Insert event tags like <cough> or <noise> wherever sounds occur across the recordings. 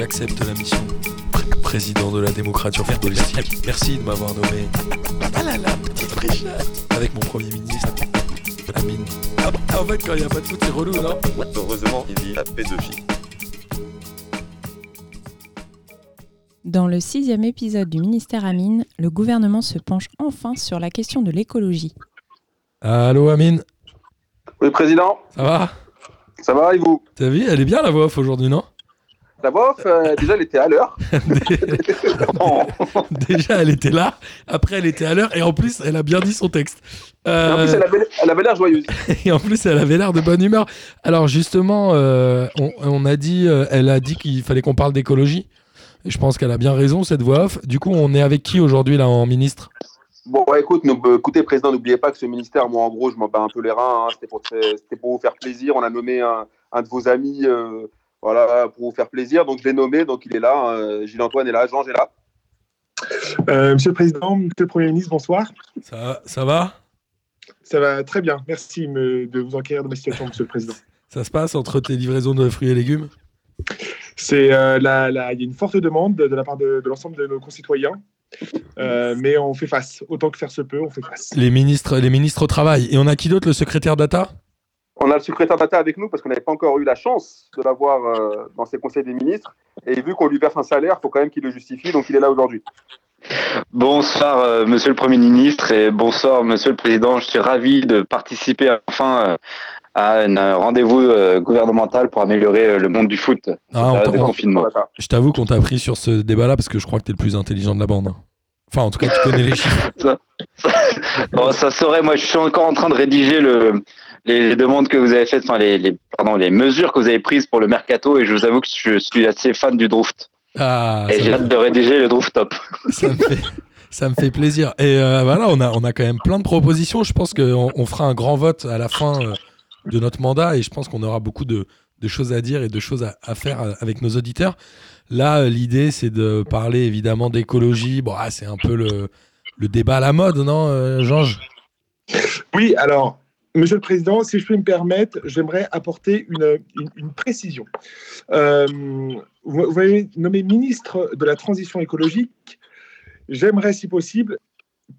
J'accepte la mission. Président de la démocratie politique. Merci de m'avoir nommé. Ah là là, petite. Avec mon premier ministre. Amine. Ah, en fait, quand il n'y a pas de foot, c'est relou, non? Heureusement, il dit la pédophilie. Dans le sixième épisode du ministère Amine, le gouvernement se penche enfin sur la question de l'écologie. Allô, Amine? Oui, président, Ça va? Ça va et vous? T'as vu, elle est bien la voix off aujourd'hui, non? La voix off, euh, déjà, elle était à l'heure. <laughs> <laughs> Déjà, elle était là. Après, elle était à l'heure. Et en plus, elle a bien dit son texte. En plus, elle avait, elle avait l'air joyeuse. <laughs> Et en plus, elle avait l'air de bonne humeur. Alors justement, euh, on, on a dit, euh, elle a dit qu'il fallait qu'on parle d'écologie. Et je pense qu'elle a bien raison cette voix off. Du coup, on est avec qui aujourd'hui là en ministre? Bon, ouais, écoute, nous- euh, écoutez, président, n'oubliez pas que ce ministère, moi, en gros, je m'en bats un peu les reins. hein. C'était pour, vous faire plaisir. On a nommé un, un de vos amis, euh, voilà, pour vous faire plaisir. Donc, je l'ai nommé. Donc, il est là. hein. Gilles-Antoine est là. Jean est là. Euh, Monsieur le Président, Monsieur le Premier ministre, bonsoir. Ça, ça va? Ça va très bien. Merci me- de vous enquérir de ma situation, Monsieur le Président. <laughs> Ça se passe entre tes livraisons de fruits et légumes? C'est euh, la- la- il y a une forte demande de, la part de, de l'ensemble de nos concitoyens, Euh, mais on fait face. Autant que faire se peut, on fait face. Les ministres, les ministres au travail. Et on a qui d'autre Le secrétaire d'Ata On a le secrétaire d'État avec nous parce qu'on n'avait pas encore eu la chance de l'avoir euh, dans ses conseils des ministres. Et vu qu'on lui verse un salaire, il faut quand même qu'il le justifie. Donc, il est là aujourd'hui. Bonsoir, euh, monsieur le Premier ministre, et bonsoir, monsieur le Président. Je suis ravi de participer enfin euh, à un rendez-vous euh, gouvernemental pour améliorer euh, le monde du foot. Ah, de confinement. Je t'avoue qu'on t'a pris sur ce débat-là parce que je crois que t'es le plus intelligent de la bande. Enfin, en tout cas, tu connais les <laughs> chiffres. Bon, ça serait, moi, je suis encore en train de rédiger le, les, demandes que vous avez faites, enfin, les, les, pardon, les mesures que vous avez prises pour le mercato, et je vous avoue que je suis assez fan du Draft. Ah, et j'ai hâte de rédiger le Draft top. <laughs> ça me fait, ça me fait plaisir. Et euh, voilà, on a, on a quand même plein de propositions. Je pense qu'on on fera un grand vote à la fin euh, de notre mandat et je pense qu'on aura beaucoup de, de choses à dire et de choses à, à faire euh, avec nos auditeurs. Là, l'idée, c'est de parler évidemment d'écologie. Bon, ah, c'est un peu le, le débat à la mode, non, euh, Georges? Oui, alors, Monsieur le Président, si je peux me permettre, j'aimerais apporter une, une- précision. Euh, vous, vous m'avez nommé ministre de la Transition écologique. J'aimerais, si possible,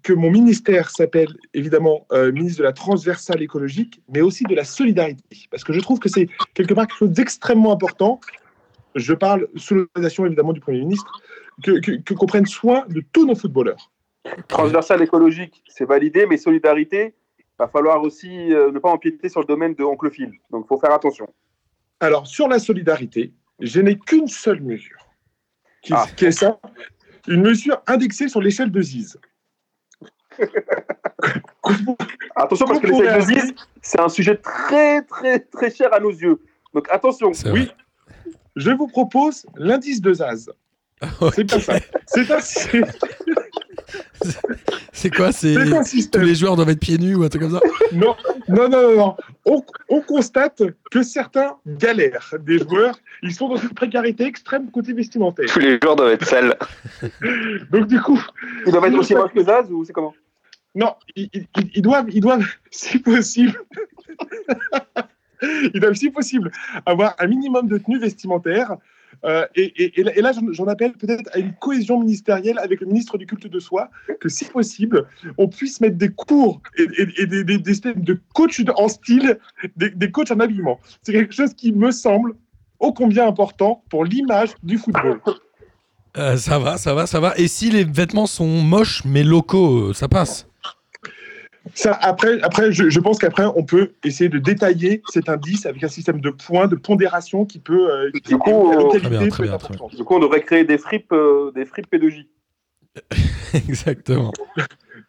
que mon ministère s'appelle évidemment euh, ministre de la transversale écologique, mais aussi de la solidarité, parce que je trouve que c'est quelque part quelque chose d'extrêmement important. Je parle sous l'autorisation évidemment du Premier ministre, que, que, qu'on prenne soin de tous nos footballeurs. Transversal écologique, c'est validé, mais solidarité, va falloir aussi euh, ne pas empiéter sur le domaine de Oncle Phil. Donc, il faut faire attention. Alors, sur la solidarité, je n'ai qu'une seule mesure, qui, Ah. qui est ça, une mesure indexée sur l'échelle de Ziz. <laughs> Attention, parce que c'est un sujet très, très, très cher à nos yeux. Donc, attention. Oui. Je vous propose l'indice de Zaz. <laughs> C'est bien Ok. ça. C'est un, <laughs> c'est quoi C'est tous les joueurs doivent être pieds nus ou un truc comme ça <laughs> Non, non, non, non. non. On, on constate que certains galèrent. Des joueurs, ils sont dans une précarité extrême côté vestimentaire. Tous les joueurs doivent être sales. <laughs> Donc, du coup, Ils doivent être aussi moches que Zaz ou c'est comment? Non, ils, ils- ils- ils doivent, ils doivent, <laughs> si possible, ils doivent, si possible, avoir un minimum de tenue vestimentaire. Euh, et, et- là- j'en- appelle peut-être à une cohésion ministérielle avec le ministre du culte de soi, que si possible, on puisse mettre des cours et, des, des, des de coach en style, des, des coachs en habillement. C'est quelque chose qui me semble ô combien important pour l'image du football. Euh, Ça va, ça va, ça va. Et si les vêtements sont moches mais locaux, euh, ça passe Ça, après, après je, je pense qu'après, on peut essayer de détailler cet indice avec un système de points, de pondération qui peut. euh, qui- Du coup, la euh, localité Très bien, peut très être bien, très importante. Du coup, on devrait créer des fripes, euh, des fripes P2J. <laughs> Exactement.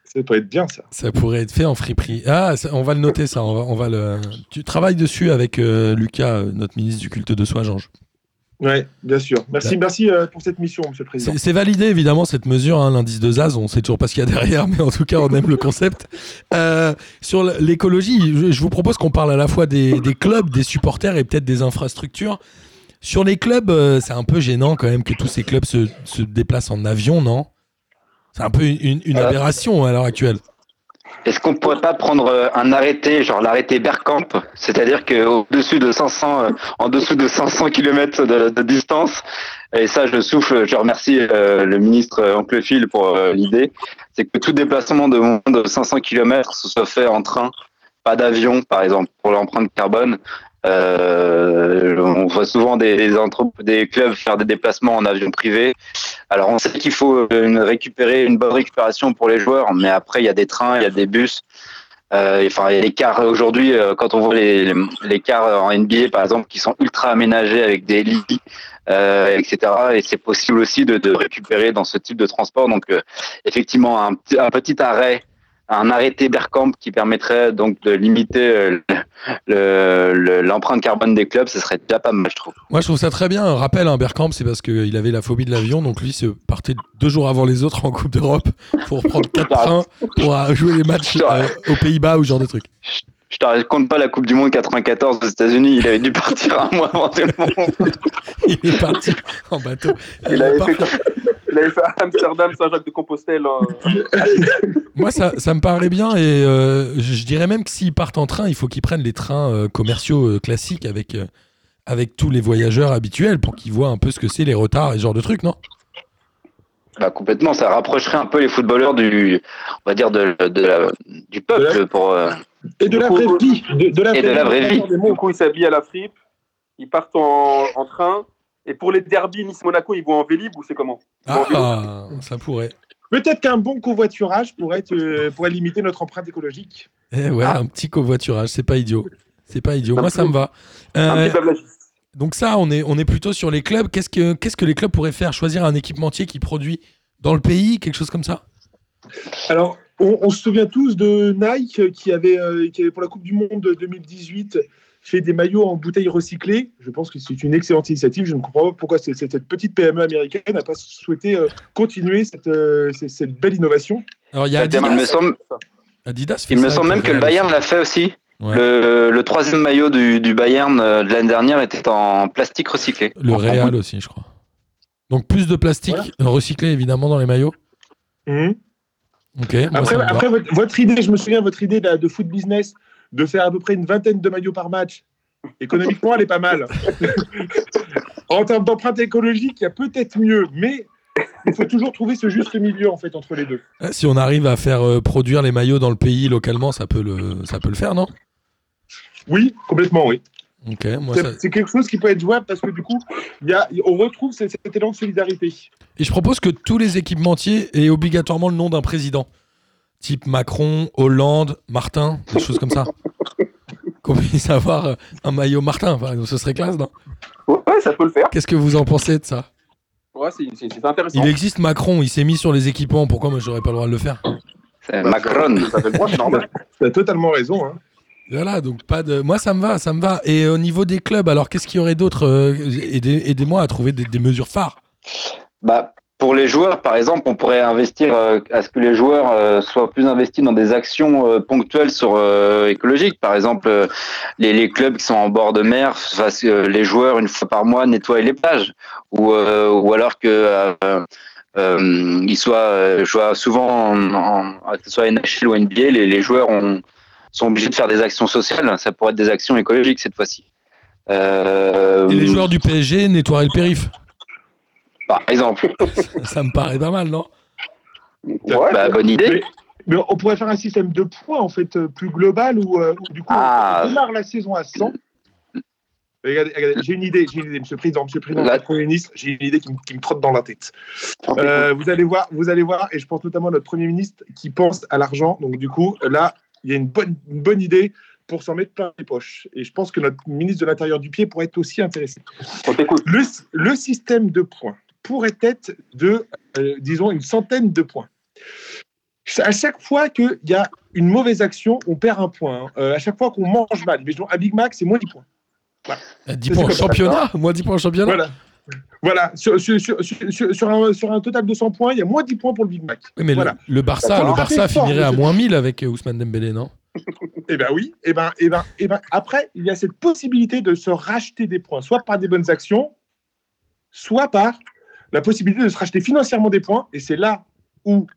Ça peut être bien, ça. Ça pourrait être fait en friperie. Ah, ça- on va le noter ça. On va, on va le. Tu travailles dessus avec euh, Lucas, euh, notre ministre du culte de soi, Georges. Oui, bien sûr. Merci, merci euh, pour cette mission, Monsieur le Président. C'est validé évidemment cette mesure, hein, l'indice de Zaz. On sait toujours pas ce qu'il y a derrière, mais en tout cas on aime le concept. Euh, sur l'écologie, je, je vous propose qu'on parle à la fois des, des clubs, des supporters et peut-être des infrastructures. Sur les clubs, euh, c'est un peu gênant quand même que tous ces clubs se, se déplacent en avion, non? C'est un peu une, aberration à l'heure actuelle. Est-ce qu'on pourrait pas prendre euh, un arrêté, genre l'arrêté Bergkamp, c'est-à-dire qu'au-dessus de 500, euh, en dessous de 500 km de, de distance, et ça je souffle, je remercie euh, le ministre Anquetil pour l'idée, c'est que tout déplacement de moins de 500 km se soit fait en train, pas d'avion par exemple, pour l'empreinte carbone. Euh, on voit souvent des, des, des, clubs faire des déplacements en avion privé. Alors on sait qu'il faut une, récupérer une bonne récupération pour les joueurs, mais après il y a des trains, il y a des bus. Euh, enfin, il y a les cars aujourd'hui, euh, quand on voit les, les, cars en NBA par exemple, qui sont ultra aménagés avec des lits, euh, etc. Et c'est possible aussi de, de, récupérer dans ce type de transport. Donc, euh, effectivement, un, petit arrêt un arrêté Berkamp qui permettrait donc de limiter euh, l'empreinte carbone des clubs, ce serait déjà pas mal, je trouve. Moi, je trouve ça très bien. Un rappel, un Berkamp, c'est parce qu'il avait la phobie de l'avion, donc lui, se partait deux jours avant les autres en Coupe d'Europe pour prendre quatre trains pour euh, <laughs> jouer les matchs euh, aux Pays-Bas ou ce genre de trucs. Je te raconte pas la Coupe du Monde 94 aux États-Unis. Il avait dû <laughs> partir un mois avant tout le monde. <laughs> il est parti en bateau. Il, avait, fait, il avait, fait, Amsterdam, Saint-Jacques-de-Compostelle. Hein. <laughs> Moi, ça, ça, me paraît bien et euh, je dirais même que s'ils partent en train, il faut qu'ils prennent les trains euh, commerciaux euh, classiques avec, euh, avec tous les voyageurs habituels pour qu'ils voient un peu ce que c'est les retards et ce genre de trucs, non? Bah, complètement, ça rapprocherait un peu les footballeurs du, on va dire de, de la, du peuple pour. Et de la vraie vie. De, la, et de la vraie vie. Du coup, ils s'habillent à la fripe, ils partent en, en train. Et pour les derbies Nice-Monaco, ils vont en Vélib ou c'est comment? Ah, ça pourrait. Peut-être qu'un bon covoiturage pourrait, être, pourrait limiter notre empreinte écologique. Eh ouais, ah. un petit covoiturage, c'est pas idiot. C'est pas idiot. Moi, ça me va. Euh, donc ça, on est, on est plutôt sur les clubs. Qu'est-ce que, qu'est-ce que les clubs pourraient faire? Choisir un équipementier qui produit dans le pays, quelque chose comme ça? Alors, on, on, se souvient tous de Nike qui avait, euh, qui avait pour la Coupe du Monde 2018 fait des maillots en bouteilles recyclées. Je pense que c'est une excellente initiative. Je ne comprends pas pourquoi cette petite PME américaine n'a pas souhaité euh, continuer cette, euh, cette, belle innovation. Alors, il y a Adidas. Il me semble, Adidas il me semble même que le Bayern l'a fait aussi. Ouais. Le, le, troisième maillot du, du Bayern euh, de l'année dernière était en plastique recyclé. Le Real aussi, je crois. Donc plus de plastique voilà. recyclé évidemment dans les maillots. Mmh. Ok. Après, après votre, votre, idée, je me souviens votre idée de, de foot business de faire à peu près une vingtaine de maillots par match. Économiquement, elle est pas mal. <laughs> en termes d'empreinte écologique, il y a peut-être mieux, mais il faut toujours trouver ce juste milieu en fait entre les deux. Si on arrive à faire euh, produire les maillots dans le pays localement, ça peut le, ça peut le faire, non? Oui, complètement, oui. Okay, c'est ça... quelque chose qui peut être jouable parce que du coup, y a, on retrouve cet, cet élan de solidarité. Et je propose que tous les équipementiers aient obligatoirement le nom d'un président type Macron, Hollande, Martin, des choses comme ça. <laughs> Qu'on puisse avoir un maillot Martin, enfin, ce serait classe, non? Ouais, ça peut le faire. Qu'est-ce que vous en pensez de ça? Ouais, c'est intéressant. Il existe Macron, il s'est mis sur les équipements, pourquoi moi j'aurais pas le droit de le faire? Bah, Macron. Ça fait le droit, c'est normal. <laughs> T'as totalement raison. Hein. Voilà, donc pas de. Moi, ça me va, ça me va. Et au niveau des clubs, alors qu'est-ce qu'il y aurait d'autre euh, Aidez-moi à trouver des, des mesures phares? Bah, pour les joueurs, par exemple, on pourrait investir euh, à ce que les joueurs euh, soient plus investis dans des actions euh, ponctuelles sur écologiques. Par exemple, les, clubs qui sont en bord de mer, les joueurs une fois par mois nettoient les plages, ou ou alors que ils soient, souvent, en, en, que ce soit NHL ou NBA, les, joueurs ont, sont obligés de faire des actions sociales. Ça pourrait être des actions écologiques cette fois-ci. Et les joueurs du PSG nettoient le périph' par exemple. <laughs> ça me paraît pas mal, non? Ouais, bah, Bonne idée. Mais, mais, on pourrait faire un système de points en fait plus global où, euh, où du coup ah. on démarre la saison à 100. Regardez, regardez j'ai une idée, j'ai une idée, Monsieur le Président, Monsieur le Président, la... Premier ministre, j'ai une idée qui, qui, me trotte dans la tête. Euh, vous allez voir, vous allez voir, et je pense notamment à notre Premier ministre qui pense à l'argent. Donc du coup, là, il y a une bonne, une bonne idée pour s'en mettre plein les poches. Et je pense que notre ministre de l'Intérieur du pied pourrait être aussi intéressé. Le, le système de points pourrait être de, euh, disons, une centaine de points. À chaque fois qu'il y a une mauvaise action, on perd un point. Hein. Euh, à chaque fois qu'on mange mal, mais un Big Mac, c'est moins 10 points. Voilà. 10 points en championnat Moins 10 points en championnat Voilà. Voilà, sur, sur, sur, sur, un, sur un total de 100 points, il y a moins 10 points pour le Big Mac. Oui, mais voilà. le, le, Barça, le Barça finirait à moins 1000 avec Ousmane Dembélé, non? <laughs> Eh bien oui, eh ben, eh ben, eh ben, après, il y a cette possibilité de se racheter des points, soit par des bonnes actions, soit par la possibilité de se racheter financièrement des points. Et c'est là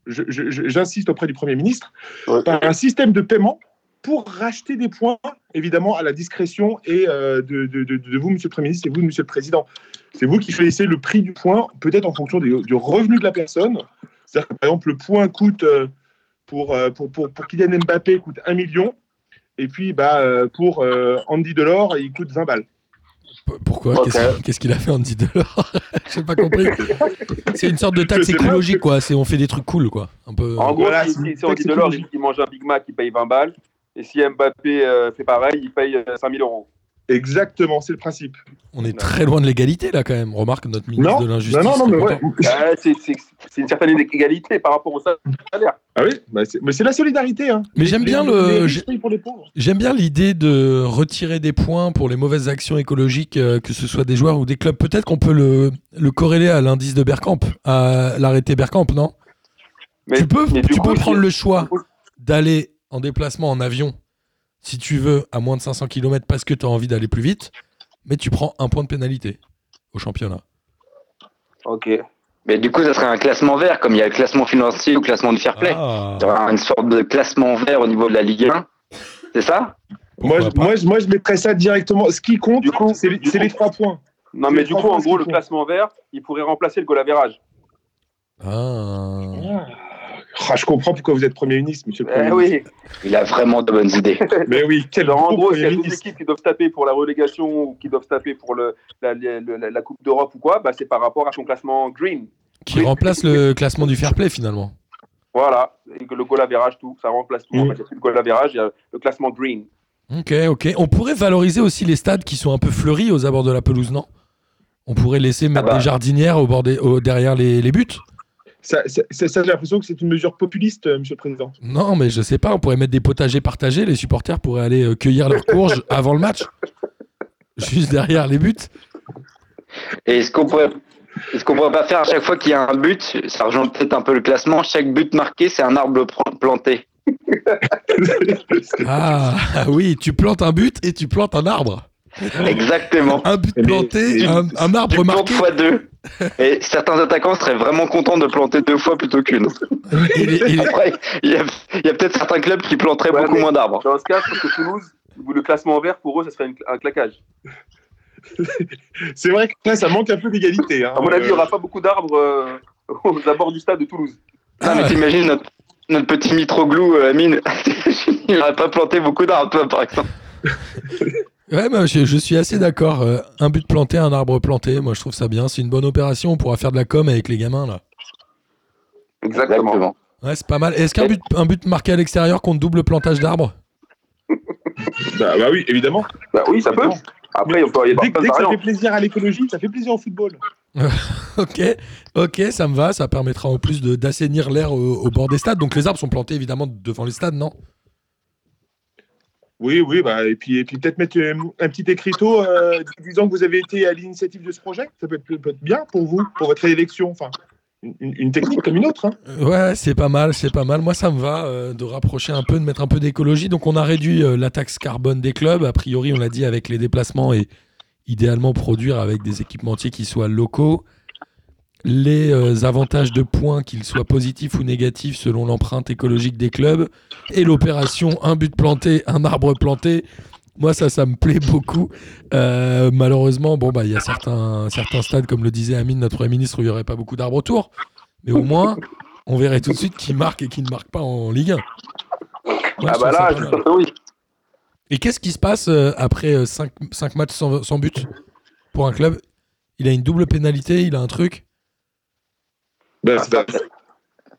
je- j'insiste auprès du Premier ministre, Ouais. par un système de paiement pour racheter des points, évidemment, à la discrétion et euh, de, de- de- de vous, Monsieur le Premier ministre, et vous, Monsieur le Président. C'est vous qui choisissez le prix du point, peut-être en fonction des- du revenu de la personne. C'est-à-dire que, par exemple, le point coûte, euh, pour, euh, pour, pour, pour Kylian Mbappé, coûte 1 million, et puis bah, pour euh, Andy Delors, il coûte 20 balles. P- Pourquoi? Qu'est-ce qu'il- Qu'est-ce qu'il a fait Andy Delors? <laughs> J'ai pas compris. C'est une sorte de taxe écologique, quoi. C'est on fait des trucs cool, quoi. Un peu. En gros, Voilà, si, c'est si, si on dit taxe de l'or, écologique. il mange un Big Mac, il paye 20 balles. Et si Mbappé euh, fait pareil, il paye euh, 5000 euros. Exactement, c'est le principe. On est très loin de l'égalité là, quand même. Remarque notre ministre Non, de l'injustice. non, non, non, mais ouais. Ah, c'est une certaine égalité par rapport au salaire. Ah oui, bah mais c'est la solidarité. Hein. Mais j'aime bien le. J'aime bien l'idée de retirer des points pour les mauvaises actions écologiques, euh, que ce soit des joueurs ou des clubs. Peut-être qu'on peut le, le corréler à l'indice de Bergkamp, à l'arrêté Bergkamp, non? Mais, Tu peux, mais tu coup, peux prendre le choix d'aller en déplacement en avion, si tu veux, à moins de 500 km parce que tu as envie d'aller plus vite, mais tu prends un point de pénalité au championnat. Ok. Mais du coup, ça serait un classement vert, comme il y a le classement financier ou le classement du fair play. Ah, Il y aura une sorte de classement vert au niveau de la Ligue 1. C'est ça? Moi, je- moi, je- moi, je mettrais ça directement. Ce qui compte, Du coup- c'est les, du c'est coup- les trois points. Non, mais du coup, en gros, le classement vert, il pourrait remplacer le goal average. Ah. Ah, je comprends pourquoi vous êtes Premier ministre, monsieur le Premier Eh ministre. oui. Il a vraiment de bonnes idées. <laughs> Mais oui, quel Alors, en gros, s'il y a deux ministre. équipes qui doivent se taper pour la relégation ou qui doivent se taper pour le, la, la- la- la Coupe d'Europe ou quoi, bah, c'est par rapport à son classement green. Qui remplace le classement du fair play finalement. Voilà. Et le goal average, tout. Ça remplace tout. En Mm. fait, il n'y a plus le goal average, il y a le classement green. Ok, ok. On pourrait valoriser aussi les stades qui sont un peu fleuris aux abords de la pelouse, non? On pourrait laisser mettre bah. des jardinières au bord des- au- derrière les, les buts? Ça, ça- ça, ça, j'ai l'impression que c'est une mesure populiste, euh, monsieur le Président. Non, mais je sais pas. On pourrait mettre des potagers partagés. Les supporters pourraient aller euh, cueillir leurs courges <laughs> avant le match, juste derrière les buts. Et est-ce qu'on pourrait, est-ce qu'on pourrait pas faire à chaque fois qu'il y a un but, ça rejoint peut-être un peu le classement, chaque but marqué, c'est un arbre planté. Ah oui, tu plantes un but et tu plantes un arbre. <laughs> Exactement. Un but planté, mais- un, un arbre marqué. fois deux. Et certains attaquants seraient vraiment contents de planter deux fois plutôt qu'une. Après, il y a, peut-être certains clubs qui planteraient Ouais, beaucoup mais- moins d'arbres. Dans ce cas, je pense que Toulouse, le classement vert, pour eux, ça serait une- un claquage. <laughs> C'est vrai que là, ça manque un peu d'égalité. hein. À mon avis, il n'y Euh, aura pas beaucoup d'arbres euh, <laughs> aux abords du stade de Toulouse. Non, mais Ah. t'imagines notre, notre petit Mitroglou, euh, Amine, il n'aurait pas planté beaucoup d'arbres, toi, par exemple. <laughs> Ouais, bah, je, je suis assez d'accord. Euh, un but planté, un arbre planté. Moi, je trouve ça bien. C'est une bonne opération. On pourra faire de la com avec les gamins là. Exactement. Ouais, c'est pas mal. Est-ce qu'un but, un but marqué à l'extérieur compte double plantage d'arbres <laughs> Bah, bah oui, évidemment. Bah oui, ça peut. Après, on peut y avoir Dès, dès de que ça fait plaisir à l'écologie, ça fait plaisir au football. <laughs> Ok, ok, ça me va. Ça permettra en plus de- d'assainir l'air au, au bord des stades. Donc les arbres sont plantés évidemment devant les stades, non? Oui, oui, bah, et puis, et puis peut-être mettre euh, un petit écriteau euh, disant que vous avez été à l'initiative de ce projet. Ça peut être, bien pour vous, pour votre élection. Enfin, une, technique comme une autre. hein. Euh, Ouais, c'est pas mal, c'est pas mal. Moi, ça me va de rapprocher un peu, de mettre un peu d'écologie. Donc, on a réduit la taxe carbone des clubs. A priori, on l'a dit avec les déplacements et idéalement produire avec des équipementiers qui soient locaux. Les euh, avantages de points, qu'ils soient positifs ou négatifs selon l'empreinte écologique des clubs. Et l'opération un but planté, un arbre planté. Moi, ça, ça me plaît beaucoup. Euh, malheureusement, bon, bah, il y a certains, certains stades, comme le disait Amine, notre Premier ministre, où il n'y aurait pas beaucoup d'arbres autour. Mais au moins, on verrait tout de suite qui marque et qui ne marque pas en Ligue 1. Moi, je Ah bah là, je oui. Et qu'est-ce qui se passe euh, après 5, matchs sans, sans but pour un club? Il a une double pénalité, il a un truc, Bah, pas-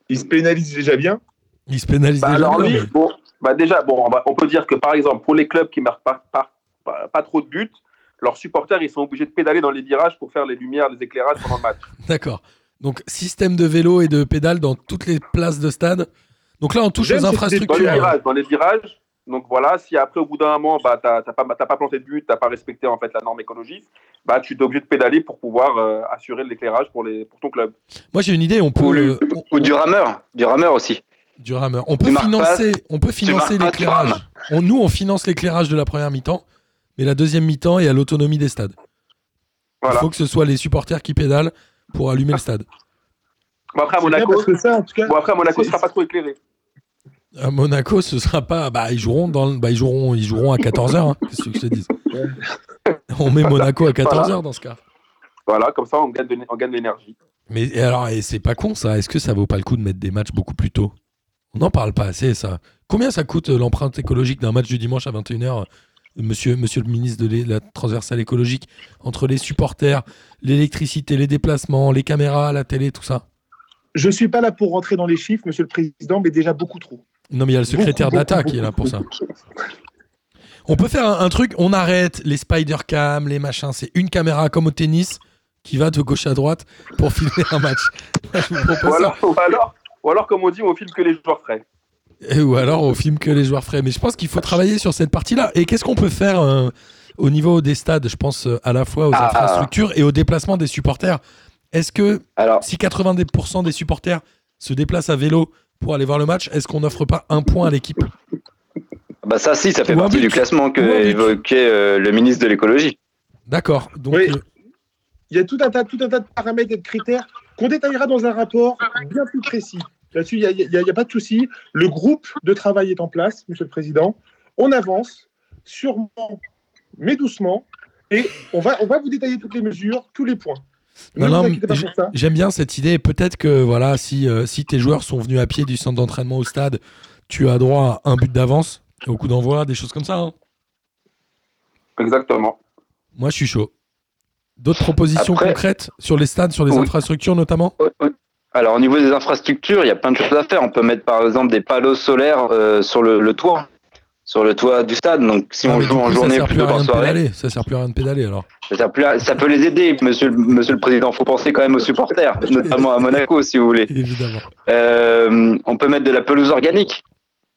Il se pénalise déjà bien. il se pénalise Bah, déjà. alors bien, lui, mais- bon, bah déjà, bon, on, va- on peut dire que par exemple, pour les clubs qui marquent pas, pas, pas- pas trop de buts, leurs supporters, ils sont obligés de pédaler dans les virages pour faire les lumières, les éclairages pendant le match. <laughs> D'accord. Donc, système de vélo et de pédale dans toutes les places de stade. Donc là, on touche aux cette Dans les infrastructures. virages, dans les virages. Donc voilà, si après, au bout d'un moment, bah, t'as t'as pas, t'as pas planté de but, t'as pas respecté en fait la norme écologique, bah, tu es obligé de pédaler pour pouvoir euh, assurer l'éclairage pour, les, pour ton club. Moi, j'ai une idée. On peut, Ou, le- on- ou du rameur, du rameur aussi. du rameur. On peut Tu financer, on peut financer marques pas, tu l'éclairage. On, nous, on finance l'éclairage de la première mi-temps, mais la deuxième mi-temps est à l'autonomie des stades. Voilà. Il faut que ce soit les supporters qui pédalent pour allumer le stade. Bon, après, à Monaco, parce que ça, en tout cas, bon, après, à Monaco, ce sera pas trop éclairé. À Monaco, ce sera pas. Bah, ils joueront, dans... le- bah, ils joueront, ils joueront à 14h. Qu'est-ce que je te dis On met Monaco à 14h dans ce cas. Voilà, comme ça, on gagne de, on gagne de l'énergie. Mais et alors, et c'est pas con ça. Est-ce que ça vaut pas le coup de mettre des matchs beaucoup plus tôt? On n'en parle pas assez, ça. Combien ça coûte euh, l'empreinte écologique d'un match du dimanche à 21h Monsieur, monsieur le ministre de la transversale écologique, entre les supporters, l'électricité, les déplacements, les caméras, la télé, tout ça? je suis pas là pour rentrer dans les chiffres, Monsieur le Président, mais déjà beaucoup trop. Non, mais il y a le secrétaire beaucoup, qui est là pour ça. On peut faire un, un truc, on arrête les spider cam, les machins. C'est une caméra comme au tennis qui va de gauche à droite pour filmer un match. <laughs> Je vous Ou alors, ou, alors, ou alors, comme on dit, on filme que les joueurs frais. Et- ou alors on filme que les joueurs frais. Mais je pense qu'il faut travailler sur cette partie-là. Et qu'est-ce qu'on peut faire euh, au niveau des stades Je pense euh, à la fois aux Ah. infrastructures et au déplacement des supporters? Est-ce que Alors, si 90% des supporters se déplacent à vélo pour aller voir le match, est-ce qu'on n'offre pas un point à l'équipe bah ça, si, ça fait Ou partie but. du classement que évoquait euh, le ministre de l'écologie. D'accord. Donc, Oui. euh, Il y a tout un tas, tout un tas de paramètres et de critères qu'on détaillera dans un rapport bien plus précis. Là-dessus, il n'y a, a pas de souci. Le groupe de travail est en place, Monsieur le Président. On avance, sûrement, mais doucement. Et on va, on va vous détailler toutes les mesures, tous les points. Non. J'aime bien cette idée. Peut-être que voilà, si, euh, si tes joueurs sont venus à pied du centre d'entraînement au stade, tu as droit à un but d'avance au coup d'envoi, des choses comme ça. hein. Exactement. Moi, je suis chaud. D'autres propositions Après- concrètes sur les stades, sur les Oui. infrastructures notamment? Alors au niveau des infrastructures, il y a plein de choses à faire. On peut mettre par exemple des panneaux solaires euh, sur le, le toit, sur le toit du stade. Donc si Ah, on joue en journée sert plus plutôt à rien qu'en de soirée, pédaler. Ça sert plus à rien de pédaler alors. ça, sert plus à- ça peut les aider, monsieur, le- monsieur le président. faut penser quand même aux supporters, <laughs> notamment à Monaco si vous voulez. Évidemment. Euh, on peut mettre de la pelouse organique,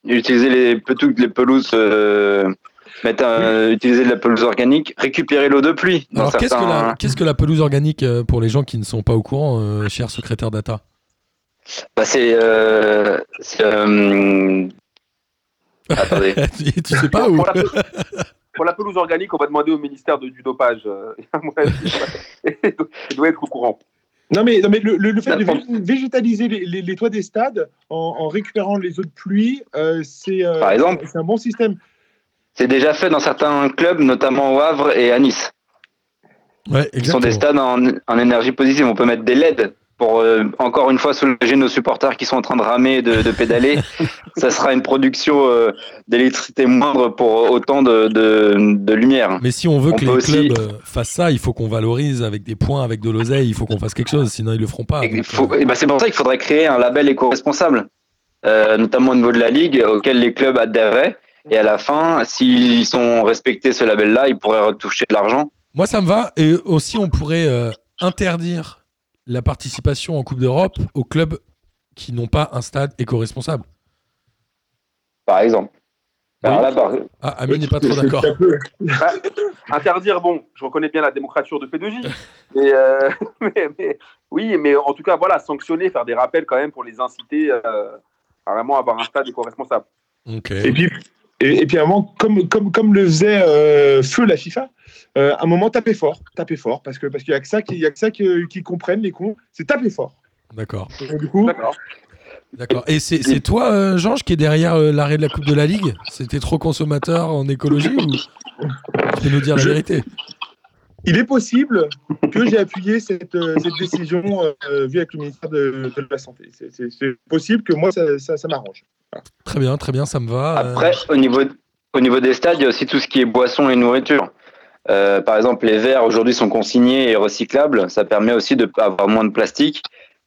utiliser les, plutôt que les pelouses, euh, mettre un- utiliser de la pelouse organique, récupérer l'eau de pluie. Alors, qu'est-ce que, la, qu'est-ce que la pelouse organique euh, pour les gens qui ne sont pas au courant, euh, cher secrétaire d'ATA Bah, c'est, euh, euh, attendez. <laughs> tu, tu sais pas où Pour la, pelouse, <laughs> pour la pelouse organique, on va demander au ministère de- du dopage. <laughs> Il doit être au courant. Non, mais, non, mais le, le- le fait de végétaliser les, les- les toits des stades en, en récupérant les eaux de pluie, euh, c'est euh, c'est un bon système. C'est déjà fait dans certains clubs, notamment au Havre et à Nice. Ouais, qui sont des stades en, en énergie positive. On peut mettre des LED pour euh, encore une fois soulager nos supporters qui sont en train de ramer et de, de pédaler. <laughs> ça sera une production euh, d'électricité moindre pour autant de, de, de lumière. Mais si on veut On que les aussi- clubs euh, fassent ça, il faut qu'on valorise avec des points, avec de l'oseille, il faut qu'on fasse quelque chose, sinon ils le feront pas. Ben c'est pour ça qu'il faudrait créer un label éco-responsable, euh, notamment au niveau de la ligue, auquel les clubs adhéreraient. Et à la fin, s'ils sont respectés ce label-là, ils pourraient retoucher de l'argent. Moi, ça me va. Et aussi, on pourrait interdire la participation en Coupe d'Europe aux clubs qui n'ont pas un stade éco-responsable. Par exemple. Alors là, par- Ah, Ami n'est pas trop d'accord. Bah, interdire, bon, je reconnais bien la démocrature de P2J. <laughs> Mais, euh, <laughs> mais- mais- oui, mais en tout cas, voilà, sanctionner, faire des rappels quand même pour les inciter euh, à vraiment avoir un stade éco-responsable. Ok. Et puis, et, et puis à un moment, comme, comme, comme le faisait euh, Feu la FIFA, euh, à un moment, taper fort, taper fort, parce que parce qu'il y a que ça qui, il y a que ça qui, qui comprennent les cons, c'est taper fort. D'accord. Donc, du coup, D'accord. D'accord. Et c'est c'est toi, euh, Georges, qui est derrière euh, l'arrêt de la Coupe de la Ligue? C'était trop consommateur en écologie ou tu peux nous dire la Je- vérité? Il est possible que j'ai appuyé cette, euh, cette décision euh, vue avec le ministère de, de la Santé. C'est- possible que moi, ça, ça, ça m'arrange. Très bien, très bien, ça me va. Euh, Après, au niveau, au niveau des stades, il y a aussi tout ce qui est boissons et nourriture. Euh, par exemple, les verres aujourd'hui sont consignés et recyclables. Ça permet aussi de avoir moins de plastique.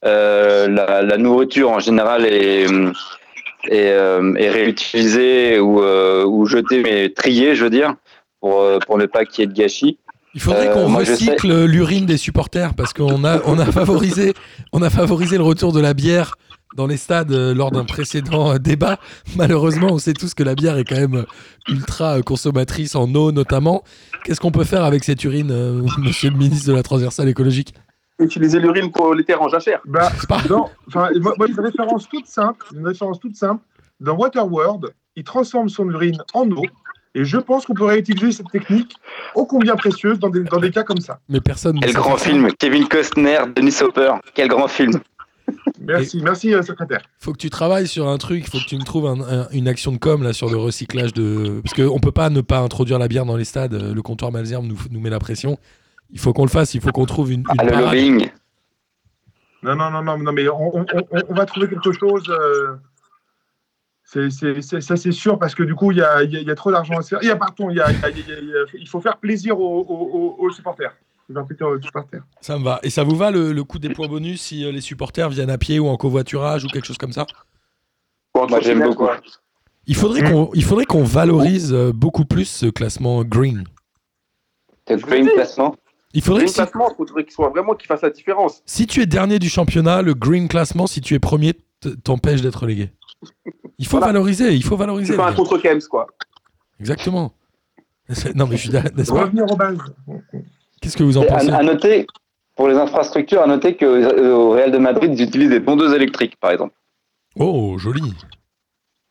Euh, la, la nourriture en général est, est, euh, est réutilisée ou, euh, ou jetée, mais triée, je veux dire, pour, pour ne pas qu'il y ait de gâchis. Il faudrait Euh, qu'on je recycle l'urine des supporters parce qu'on a, on a, favorisé, on a favorisé le retour de la bière dans les stades euh, lors d'un précédent euh, débat. Malheureusement, on sait tous que la bière est quand même euh, ultra euh, consommatrice en eau notamment. Qu'est-ce qu'on peut faire avec cette urine, euh, <laughs> monsieur le ministre de la transversale écologique? Utiliser l'urine pour les terres en jachère. Bah, C'est pas- moi, moi, une référence toute simple, une référence toute simple. Dans Waterworld, il transforme son urine en eau, et je pense qu'on pourrait utiliser cette technique ô combien précieuse dans des, dans des cas comme ça. Mais personne ne Quel grand film Kevin Costner, Denis Hopper. Quel grand film Merci, merci, euh, secrétaire. Faut que tu travailles sur un truc, faut que tu me trouves un- un- une action de com là sur le recyclage de. Parce qu'on peut pas ne pas introduire la bière dans les stades. Le comptoir Malzerbe nous, nous met la pression. Il faut qu'on le fasse, il faut qu'on trouve une, une Ah, le lobbying. Non, non, non, non, non mais on, on- on- on va trouver quelque chose. euh, c'est- c'est- c'est- ça, c'est sûr, parce que du coup, il y a, il y a- il y a trop d'argent à se faire. Il y a, pardon, il, y a- il y a- il y a- il y a- il faut faire plaisir aux, aux- aux- aux supporters. Ça me va. Et ça vous va le, le coup des points bonus si euh, les supporters viennent à pied ou en covoiturage ou quelque chose comme ça? Moi, j'aime beaucoup. quoi. Il faudrait qu'on il faudrait qu'on valorise euh, beaucoup plus ce classement green. Fait une classement? Il faudrait Green que si, classement, il faudrait qu'il soit vraiment qu'il fasse la différence. si tu es dernier du championnat, le green classement, si tu es premier, t'empêche d'être relégué. Il faut Voilà. valoriser, il faut valoriser. fais un les gars. contre Kems, quoi. Exactement. C'est- <laughs> Non mais je suis d'accord, pas Revenir aux bases. Qu'est-ce que vous en pensez à, à noter, pour les infrastructures, à noter qu'au Real de Madrid, ils utilisent des tondeuses électriques, par exemple. Oh, joli.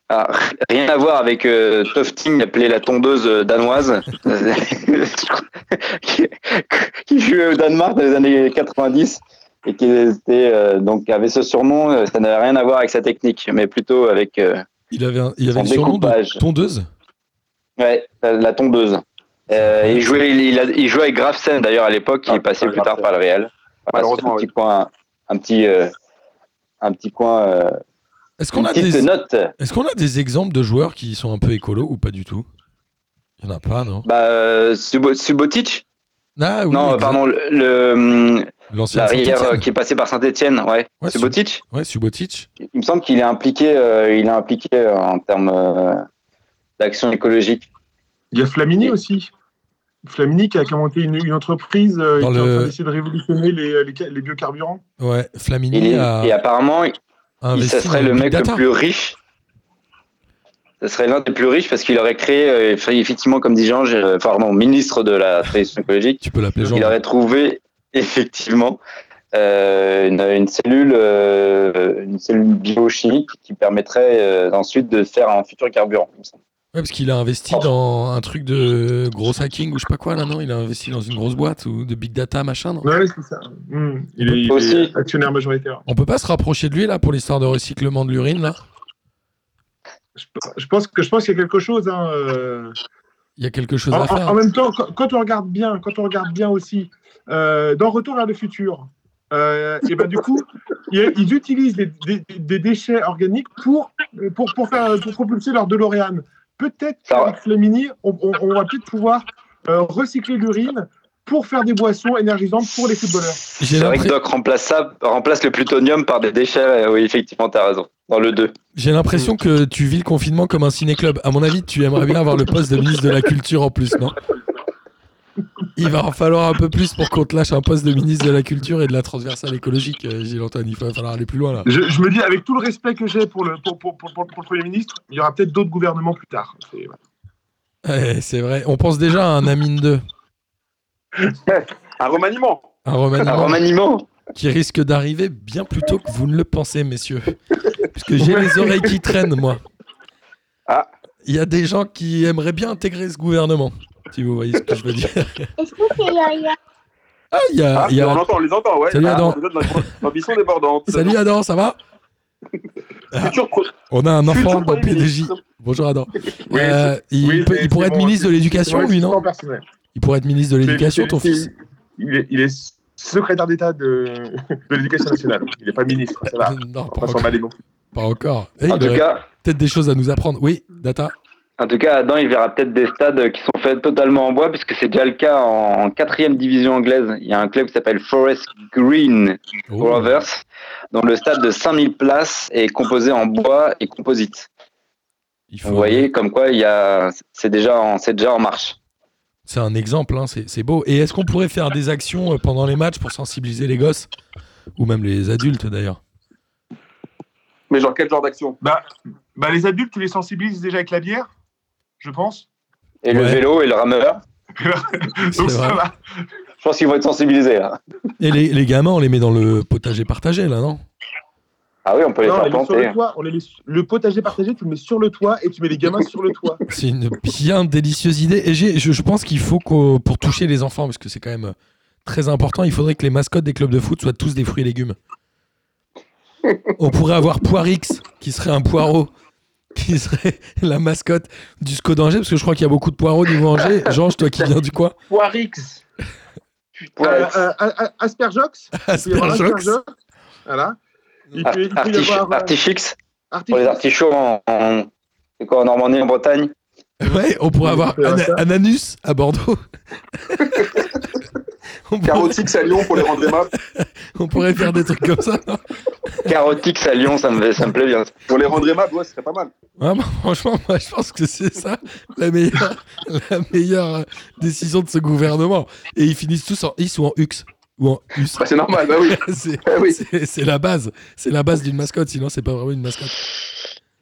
Ah, rien à voir avec euh, Tofting, appelé la tondeuse euh, danoise, <laughs> <laughs> qui, qui jouait au Danemark dans les années 90 et qui était, euh, donc avait ce surnom. euh, Ça n'avait rien à voir avec sa technique, mais plutôt avec euh, Il avait, un- il avait son le surnom de découpage. tondeuse? Ouais, la, tondeuse. Euh, il, jouait, il, a- il jouait avec Grafsen d'ailleurs à l'époque, il Ah, est passé plus tard par le Real. Voilà, Malheureusement, un petit coin, un petit, euh, un petit coin, euh, Est-ce qu'on a des est-ce qu'on a des exemples de joueurs qui sont un peu écolos ou pas du tout? Il y en a pas, non? Bah, euh, Subo- Subotic? Ah oui, Non, exact. pardon, le, le- L'ancien l'arrière euh, qui est passé par Saint-Etienne, ouais. Ouais, Subotic Ouais, Subotic. Il me semble qu'il est impliqué, euh, il est impliqué euh, en termes euh, d'action écologique. Il y a Flamini aussi. Flamini qui a, monté une, une entreprise euh, qui est en le- train d'essayer de révolutionner les, les, les biocarburants. Ouais, Il Flamini est- a, et apparemment, il, ça serait le mec Data. le plus riche. Ce serait l'un des plus riches parce qu'il aurait créé, euh, effectivement, comme dit Jean, pardon, ministre de la transition écologique, Tu peux l'appeler Jean. il aurait trouvé <laughs> effectivement euh, une, une cellule, euh, une cellule biochimique qui permettrait euh, ensuite de faire un futur carburant. il me semble. Ouais, parce qu'il a investi dans un truc de gros hacking ou je sais pas quoi là, non? Il a investi dans une grosse boîte ou de big data machin, non? Ouais, c'est ça. Hmm. Il, est, il Aussi. est actionnaire majoritaire. On peut pas se rapprocher de lui là pour l'histoire de recyclement de l'urine là? Je, je pense que je pense qu'il y a quelque chose. hein, euh, Il y a quelque chose En, à faire. en même temps, quand, quand on regarde bien, quand on regarde bien aussi, euh, dans Retour vers le futur, euh, et ben du coup, ils, ils utilisent des, des- des déchets organiques pour, pour, pour, faire, pour propulser leur DeLorean. Peut-être qu'avec Flamini, on, on- on va peut-être pouvoir euh, recycler l'urine pour faire des boissons énergisantes pour les footballeurs. J'ai C'est vrai que Doc remplace ça, remplace le plutonium par des déchets. euh, Oui, effectivement, tu as raison. Dans le 2. J'ai l'impression que tu vis le confinement comme un ciné-club. À mon avis, tu aimerais bien avoir le poste de ministre de la Culture en plus, non? Il va en falloir un peu plus pour qu'on te lâche un poste de ministre de la Culture et de la transversale écologique, euh, Gilles Antoine. Il va falloir aller plus loin là. Je, je me dis, avec tout le respect que j'ai pour le, pour, pour- pour- pour le Premier ministre, il y aura peut-être d'autres gouvernements plus tard. C'est-. Ouais, c'est vrai. On pense déjà à un Amine 2, <laughs> Un remaniement. un Un remaniement remaniement. qui risque d'arriver bien plus tôt que vous ne le pensez, messieurs. Puisque j'ai les oreilles qui traînent, moi. Ah. Il y a des gens qui aimeraient bien intégrer ce gouvernement, si vous voyez ce que je veux dire. <laughs> Est-ce que c'est Yaya Ah, il y a, Ah, il y a- On entend, on les entend, ouais. Salut, Ah, Adam. débordante. Salut Adam, ça va <laughs> On a un enfant dans PDJ. Bonjour Adam. Oui, Euh, il, oui, peut- c'est- il pourrait être bon, ministre de l'éducation, lui, non personnel. Il pourrait être ministre de l'éducation, ton fils Il est, il est secrétaire d'État de, de l'éducation nationale. Il n'est pas ministre, ça va. <laughs> Non, On pas encore. Pas En il tout cas, peut-être des choses à nous apprendre. Oui, Data En tout cas, Adam, il verra peut-être des stades qui sont faits totalement en bois, puisque c'est déjà le cas en quatrième division anglaise. Il y a un club qui s'appelle Forest Green. Rovers, dont le stade de 5000 places est composé en bois et composite. Il faut- Vous voyez, comme quoi il y a, c'est déjà, en, c'est déjà en marche. C'est un exemple, hein, c'est c'est beau. Et est-ce qu'on pourrait faire des actions euh, pendant les matchs pour sensibiliser les gosses? Ou même les adultes d'ailleurs? Mais genre, quel genre d'action? Bah, bah, les adultes, tu les sensibilises déjà avec la bière, je pense. Et le vélo et le rameur, <laughs> Donc ça vrai. va. je pense qu'ils vont être sensibilisés là. Et les, les gamins, on les met dans le potager partagé, là, non? Ah oui, on peut les Non, on faire les met sur planter. le toit. On les met su- le potager partagé, tu le mets sur le toit et tu mets les gamins sur le toit. <laughs> C'est une bien délicieuse idée. Et je, je pense qu'il faut qu'au- pour toucher les enfants, parce que c'est quand même euh, très important, il faudrait que les mascottes des clubs de foot soient tous des fruits et légumes. <laughs> On pourrait avoir Poirix, qui serait un poireau, qui serait <laughs> la mascotte du SCO d'Angers, parce que je crois qu'il y a beaucoup de poireaux niveau Angers. <laughs> Georges, toi qui viens du coin Poirix. Euh, euh, euh, Asperjox. Asperjox. Voilà. Il peut, il peut y Artich- avoir Artichix, Artichix. pour les artichauts en, en, c'est quoi, en Normandie, en Bretagne. Ouais, on pourrait avoir Ana-. Ananus à Bordeaux. <laughs> on, pourrait, Carotix à Lyon pour les rendre aimables. <laughs> on pourrait faire des trucs comme ça. Carotix à Lyon, ça me, ça me plaît bien. Pour les rendre aimables, ouais, ce serait pas mal. Vraiment, franchement, moi, je pense que c'est ça la meilleure, la meilleure euh, décision de ce gouvernement. Et ils finissent tous en is ou en ux. Ou en us. Bah, c'est normal, bah oui. <laughs> C'est Eh oui. c'est- c'est la base. C'est la base d'une mascotte, sinon c'est pas vraiment une mascotte.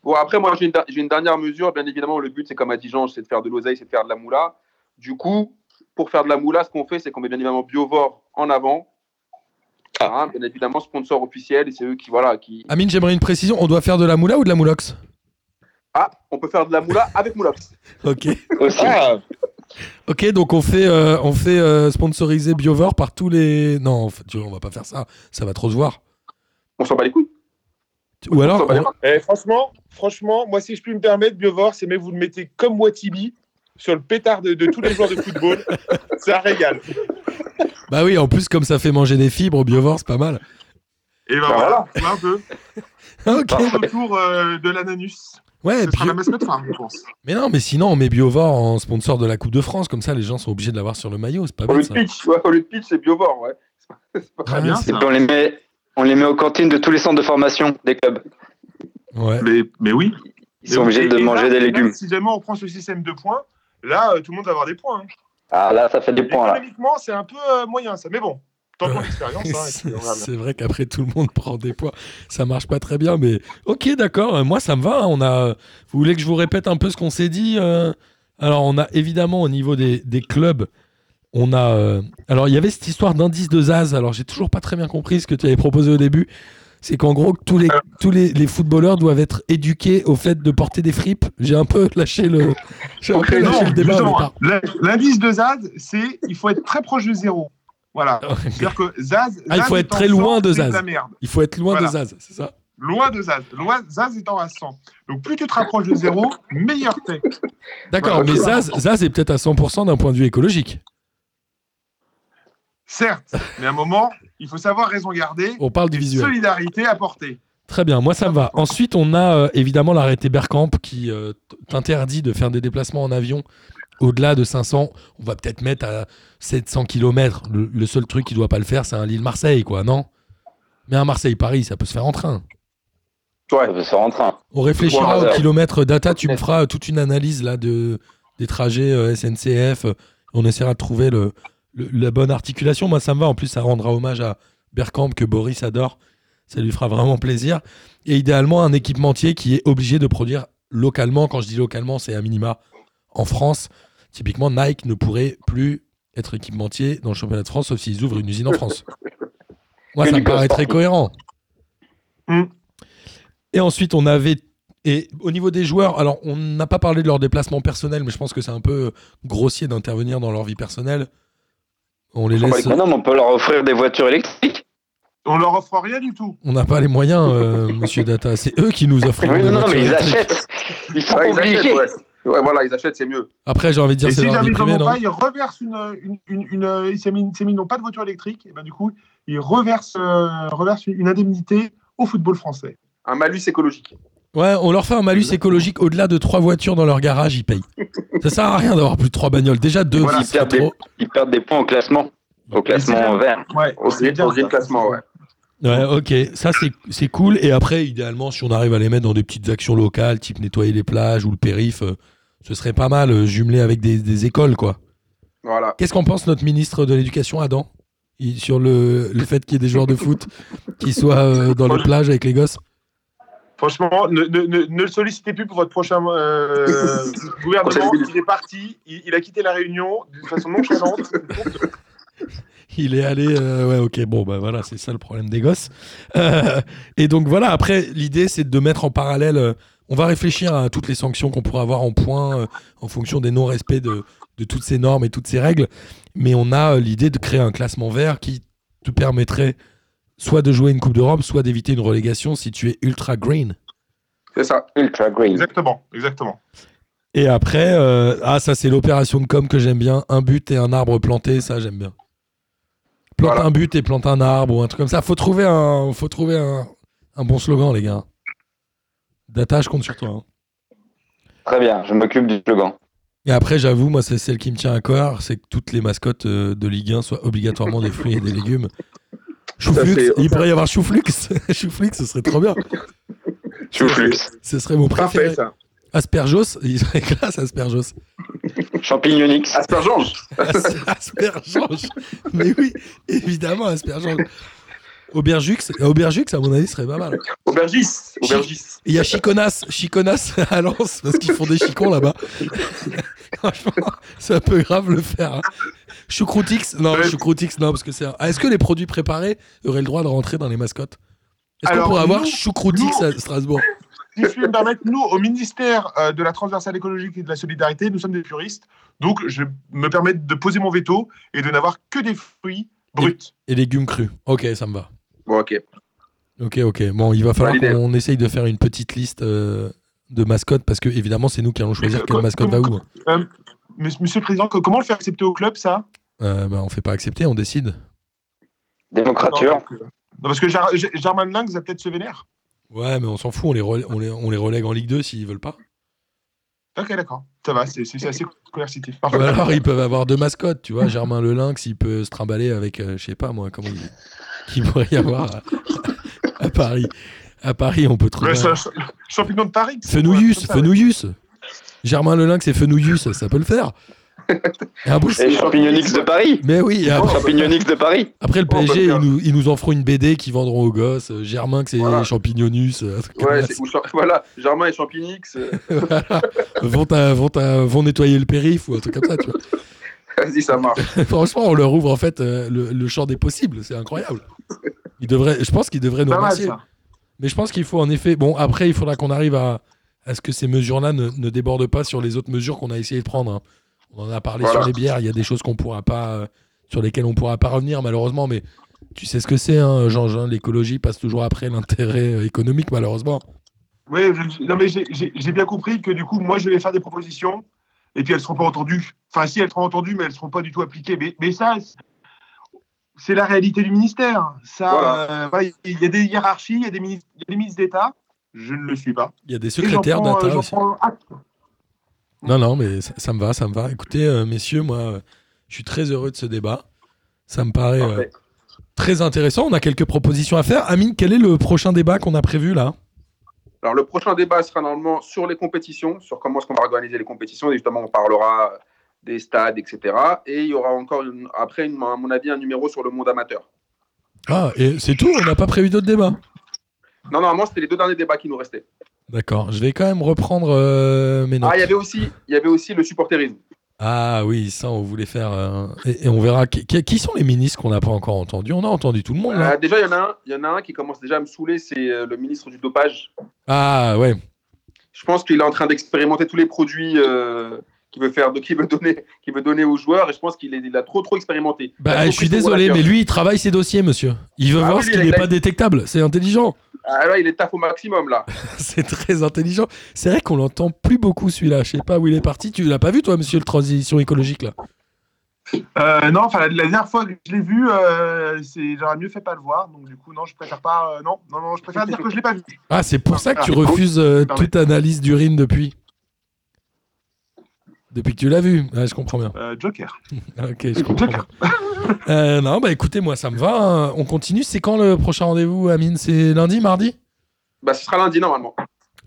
Bon, après, moi, j'ai une, une dernière mesure. Bien évidemment, le but, c'est comme a dit Jean, c'est de faire de l'oseille, c'est de faire de la moula. Du coup, pour faire de la moula, ce qu'on fait, c'est qu'on met bien évidemment Biovor en avant. Hein, bien évidemment, sponsor officiel, et c'est eux qui, voilà, qui. Amine, j'aimerais une précision. On doit faire de la moula ou de la moulox? Ah, on peut faire de la moula avec Moulax. <laughs> Ok. Aussi. Ah, Ok, donc on fait, euh, on fait euh, sponsoriser Biovor par tous les. Non, en fait, tu vois, on va pas faire ça. Ça va trop se voir. On s'en bat les couilles. Ou alors, On eh, franchement, franchement, moi, si je puis me permettre, Biovor, c'est mais vous le mettez comme Watibi sur le pétard de, de tous les joueurs de football. <laughs> C'est un régal. bah oui, en plus, comme ça fait manger des fibres, Biovor, c'est pas mal. Et ben Bah voilà, un peu. Ah, <laughs> ok. Autour euh, de l'ananus. Ouais, Ce sera Bio- la mascotte phare, je pense. mais non, mais sinon, on met Biovor en sponsor de la Coupe de France. Comme ça, les gens sont obligés de l'avoir sur le maillot. C'est pas Au lieu de ça. pitch, ouais, au lieu de pitch, c'est Biovor, ouais. C'est pas- Très Ouais, bien, c'est- Et ça. puis on les met, on les met aux cantines de tous les centres de formation des clubs. Ouais. Mais, mais oui. Ils sont obligés de manger là- des légumes. si jamais on prend ce système de points, là, euh, tout le monde va avoir des points. hein. Ah là, ça fait des points. Économiquement, c'est un peu euh, moyen, ça. Mais bon, hein, <laughs> C'est vrai qu'après tout le monde <laughs> prend des poids, ça marche pas très bien, mais ok, d'accord. euh, Moi, ça me va. hein, On a. Vous voulez que je vous répète un peu ce qu'on s'est dit euh? Alors, on a évidemment au niveau des, des clubs, on a. euh, Alors, il y avait cette histoire d'indice de Zaz. Alors, j'ai toujours pas très bien compris ce que tu avais proposé au début. C'est qu'en gros, tous les tous les, les footballeurs doivent être éduqués au fait de porter des fripes. J'ai un peu lâché le. <laughs> Peu lâché Non, le débat. L'indice de Zaz, c'est il faut être très proche de zéro. Voilà. <laughs> C'est-à-dire que Zaz. Ah, il faut être très loin 100, de Zaz. Il faut être loin Voilà. de Zaz, c'est ça? Loin de Zaz. Loin, Zaz étant à 100. Donc plus tu te rapproches de zéro, meilleur t'es. D'accord, Voilà. mais Zaz, Zaz est peut-être à 100% d'un point de vue écologique. Certes, mais à un moment, il faut savoir raison garder. On parle du visuel. Solidarité apportée. Très bien, moi ça me va. Ensuite, on a euh, évidemment l'arrêté Berkamp qui euh, t'interdit de faire des déplacements en avion au-delà de 500. On va peut-être mettre à 700 km. Le, le seul truc qui doit pas le faire, c'est un Lille-Marseille, quoi, non? Mais un Marseille-Paris, ça peut se faire en train. Ça peut se faire en train. On réfléchira au kilomètre data. Tu me feras toute une analyse là de des trajets euh, SNCF. On essaiera de trouver le, le- la bonne articulation. Moi, ça me va. En plus, ça rendra hommage à Bergkamp que Boris adore. Ça lui fera vraiment plaisir. Et idéalement, un équipementier qui est obligé de produire localement. Quand je dis localement, c'est à minima en France. Typiquement, Nike ne pourrait plus être équipementier dans le championnat de France, sauf s'ils ouvrent une usine en France. Moi, ça me paraît très cohérent. Mm. Et ensuite, on avait. Et au niveau des joueurs, alors on n'a pas parlé de leur déplacement personnel, mais je pense que c'est un peu grossier d'intervenir dans leur vie personnelle. On les laisse. Non, mais on peut leur offrir des voitures électriques. On leur offre rien du tout. On n'a pas les moyens, euh, <laughs> monsieur Data. C'est eux qui nous offrent. Oui, des non, voitures mais ils électriques. achètent. Ils sont Ouais, ils obligés. achètent, ouais. Ouais, voilà, ils achètent, c'est mieux. Après, j'ai envie de dire, Et c'est si jamais ils n'en pas, ils reversent une. une, une, une- ils n'ont pas de voiture électrique, et ben du coup, ils reversent, euh, reversent une indemnité au football français. Un malus écologique. Ouais, on leur fait un malus écologique au-delà de trois voitures dans leur garage, ils payent. Ça sert à rien d'avoir plus de trois bagnoles. Déjà deux, Voilà, ils perdent trop. Ils perdent des points au classement. Au classement vert. Ouais, Au classement, ouais. Ouais, ok, ça c'est- c'est cool. Et après, idéalement, si on arrive à les mettre dans des petites actions locales, type nettoyer les plages ou le périph, euh, ce serait pas mal, euh, jumelé avec des, des écoles, quoi. Voilà. Qu'est-ce qu'en pense notre ministre de l'Éducation, Adam? Il- Sur le, le fait qu'il y ait des joueurs de foot qui soient euh, dans les plages avec les gosses? Franchement, ne, ne, ne, ne le sollicitez plus pour votre prochain euh, <laughs> gouvernement. Il est parti, il, il a quitté la Réunion de façon nonchalante. <laughs> Il est allé. euh, ouais, ok, bon, bah voilà, c'est ça le problème des gosses. Euh, et donc voilà, après, l'idée, c'est de mettre en parallèle. euh, on va réfléchir à toutes les sanctions qu'on pourrait avoir en points euh, en fonction des non-respects de, de toutes ces normes et toutes ces règles. Mais on a euh, l'idée de créer un classement vert qui te permettrait, soit de jouer une Coupe d'Europe, soit d'éviter une relégation si tu es ultra green. C'est ça. Ultra green. Exactement, exactement. Et après, euh, ah ça c'est l'opération de com que j'aime bien. Un but et un arbre planté, ça j'aime bien. Plante Voilà. un but et plante un arbre ou un truc comme ça. Faut trouver un, faut trouver un, un bon slogan les gars. Data, je compte sur toi. hein. Très bien, je m'occupe du slogan. Et après, j'avoue, moi c'est celle qui me tient à cœur, c'est que toutes les mascottes euh, de Ligue 1 soient obligatoirement des fruits et des légumes. Chouflux, il pourrait y avoir Chouflux. <laughs> Chouflux, ce serait trop bien. Chouflux. Ce serait mon préféré. Parfait, ça. Aspergos, <laughs> il serait classe Aspergos. Champignonix. Aspergeange. As- <laughs> Aspergeange. Mais oui, évidemment, Aspergeange. Aubergux, Aubergux, à mon avis, serait pas mal. Aubergis. Aubergis. Il y a Chiconas, Chiconas à Lens, parce qu'ils font des chicons là-bas. Franchement, ça peut grave le faire. Hein. Choucroutix, non, Ouais. Choucroutix, non, parce que c'est. un- Ah, Est-ce que les produits préparés auraient le droit de rentrer dans les mascottes? Est-ce qu'on pourrait avoir nous- Choucroutix nous- à Strasbourg? Si je puis me permettre, nous, au ministère euh, de la transversale écologique et de la solidarité, nous sommes des puristes. Donc, je me permets de poser mon veto et de n'avoir que des fruits bruts. Et légumes crus. Ok, ça me va. Bon, ok. Ok, ok. Bon, il va falloir qu'on essaye de faire une petite liste euh, de mascottes parce que évidemment c'est nous qui allons choisir quelle Comme- mascotte va où. Euh, Monsieur le Président, comment le faire accepter au club, ça? Euh, bah, on fait pas accepter, on décide. Démocrature. Non, parce que Jar- Germain Lynx va peut-être se vénère. Ouais, mais on s'en fout, on les, on les, on les relègue en Ligue 2 s'ils veulent pas. Ok, d'accord. Ça va, c'est c'est assez coercitif. Ou Parfait. alors ils peuvent avoir deux mascottes, tu vois. Germain Le Lynx, il peut se trimballer avec, euh, je sais pas moi, comment il, qu'il pourrait y avoir à, à Paris. À Paris, on peut trouver. Champignon de Paris. Fenouillus. Fenouillus. Germain Le Lynx et Fenouillus, ça peut le faire. Et champignonix de Paris. Mais oui, après, Champignonix de Paris. après, le peut PSG, ils nous, ils nous en feront une BD qu'ils vendront aux gosses. Euh, Germain, que c'est Voilà. champignonus. euh, Ouais, ou voilà, Germain et Champinix. euh, <laughs> vont, à- vont, à- vont nettoyer le périph' ou un truc comme ça, tu vois. <laughs> Vas-y, ça marche. <laughs> Franchement, on leur ouvre en fait euh, le, le champ des possibles. C'est incroyable. Ils devraient, je pense qu'ils devraient nous remercier. Mais je pense qu'il faut en effet. Bon, après, il faudra qu'on arrive à, à ce que ces mesures-là ne, ne débordent pas sur les autres mesures qu'on a essayé de prendre. hein. On en a parlé Voilà. sur les bières. Il y a des choses qu'on pourra pas, euh, sur lesquelles on pourra pas revenir malheureusement. Mais tu sais ce que c'est, hein, Jean-Jean. L'écologie passe toujours après l'intérêt euh, économique, malheureusement. Oui, non, mais j'ai- bien compris que du coup, moi, je vais faire des propositions et puis elles ne seront pas entendues. Enfin, si elles seront entendues, mais elles ne seront pas du tout appliquées. Mais, mais ça, c'est- la réalité du ministère. Ça, Voilà. euh, voilà, il y a des hiérarchies, il y a des ministres, il y a des ministres d'État. Je ne le suis pas. Il y a des secrétaires j'en aussi. prends acte. Non, non, mais ça, ça me va, ça me va. Écoutez, euh, messieurs, moi, euh, je suis très heureux de ce débat. Ça me paraît euh, très intéressant. On a quelques propositions à faire. Amine, quel est le prochain débat qu'on a prévu là? Alors, le prochain débat sera normalement sur les compétitions, sur comment est-ce qu'on va organiser les compétitions. Et justement, on parlera des stades, etc. Et il y aura encore, une- après, une- à mon avis, un numéro sur le monde amateur. Ah, et c'est tout? On n'a pas prévu d'autres débats? Non, normalement, c'était les deux derniers débats qui nous restaient. D'accord, je vais quand même reprendre euh, mes notes. Ah, il y avait aussi, il y avait aussi le supporterisme. Ah oui, ça, on voulait faire. euh, et, et on verra qui, sont les ministres qu'on n'a pas encore entendus. On a entendu tout le monde là. Euh, déjà, il y en a un, il y en a un qui commence déjà à me saouler, c'est euh, le ministre du dopage. Ah ouais. Je pense qu'il est en train d'expérimenter tous les produits euh, qu'il veut faire, de, qu'il veut donner, qu'il veut donner aux joueurs. Et je pense qu'il est- il a trop, trop expérimenté. Bah, trop je suis désolé, mais lui, il travaille ses dossiers, monsieur. Il veut Ah voir oui, ce qui n'est pas détectable. C'est intelligent. Ah là, il est taf au maximum là. <laughs> C'est très intelligent. C'est vrai qu'on l'entend plus beaucoup celui-là. Je sais pas où il est parti. Tu l'as pas vu toi, monsieur le transition écologique là? Euh, non, enfin, la, la dernière fois que je l'ai vu, euh, c'est- j'aurais mieux fait pas le voir. Donc, du coup, non, je préfère pas. euh, non, non, non, je préfère dire que je l'ai pas vu. Ah, c'est pour ça que tu Ah, refuses euh, toute analyse d'urine depuis. Depuis que tu l'as vu. Ouais, je comprends bien. Euh, Joker. <laughs> Ok, je <laughs> comprends bien. Euh, non, bah écoutez, moi ça me va. hein. On continue. C'est quand le prochain rendez-vous, Amine? C'est lundi, mardi? Bah, ce sera lundi normalement.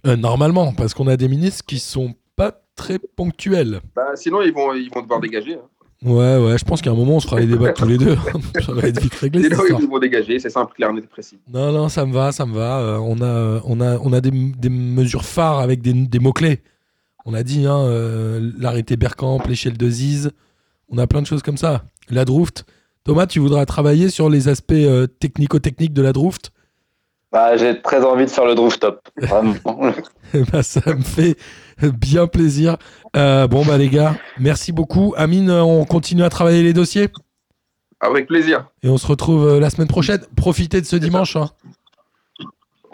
Euh, Normalement, parce qu'on a des ministres qui sont pas très ponctuels. Bah, sinon, ils vont, ils vont devoir dégager. hein. Ouais, ouais, je pense qu'à un moment on se fera les débats tous les deux. <laughs> ça va être vite réglé. cette Sinon, histoire. ils vont dégager. C'est simple, clair, net et précis. Non, non, ça me va, ça me va. Euh, on a, on a, on a des, des mesures phares avec des, des mots-clés. On a dit hein, euh, l'arrêté Berkamp, l'échelle de Ziz. On a plein de choses comme ça. La Drooft. Thomas, tu voudras travailler sur les aspects euh, technico-techniques de la Drooft Bah, j'ai très envie de faire le. Vraiment. Eh <laughs> ben, Ça me fait bien plaisir. Euh, bon, bah les gars, merci beaucoup. Amine, on continue à travailler les dossiers? Avec plaisir. Et on se retrouve euh, la semaine prochaine. Profitez de ce dimanche. hein.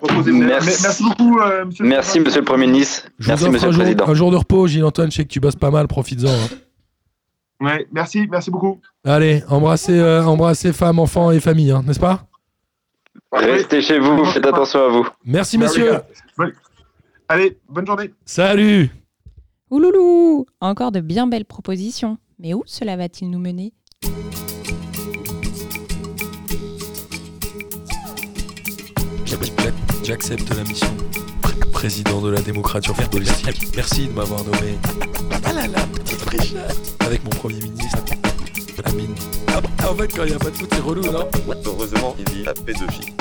Reposez- Merci. Beaucoup, euh, monsieur. le Merci, Président. monsieur le Premier ministre. Je Merci, vous monsieur un le jour, Président. un jour de repos, Gilles-Antoine. Je sais que tu bosses pas mal. Profites-en. hein. Ouais, merci, merci beaucoup. Allez, embrassez, euh, embrassez femmes, enfants et famille, hein, n'est-ce pas? Restez chez vous, faites attention à vous. Merci, Very messieurs. Bonne- Allez, bonne journée. Salut Ouloulou Encore de bien belles propositions. Mais où cela va-t-il nous mener? J'accepte la mission. Président de la démocratie politique. Merci de m'avoir nommé. Ah là là, petite fraîcheur. Avec mon premier ministre. Amine. Ah, en fait, quand il n'y a pas de foot, c'est relou, non? Heureusement, il y a pédophilie.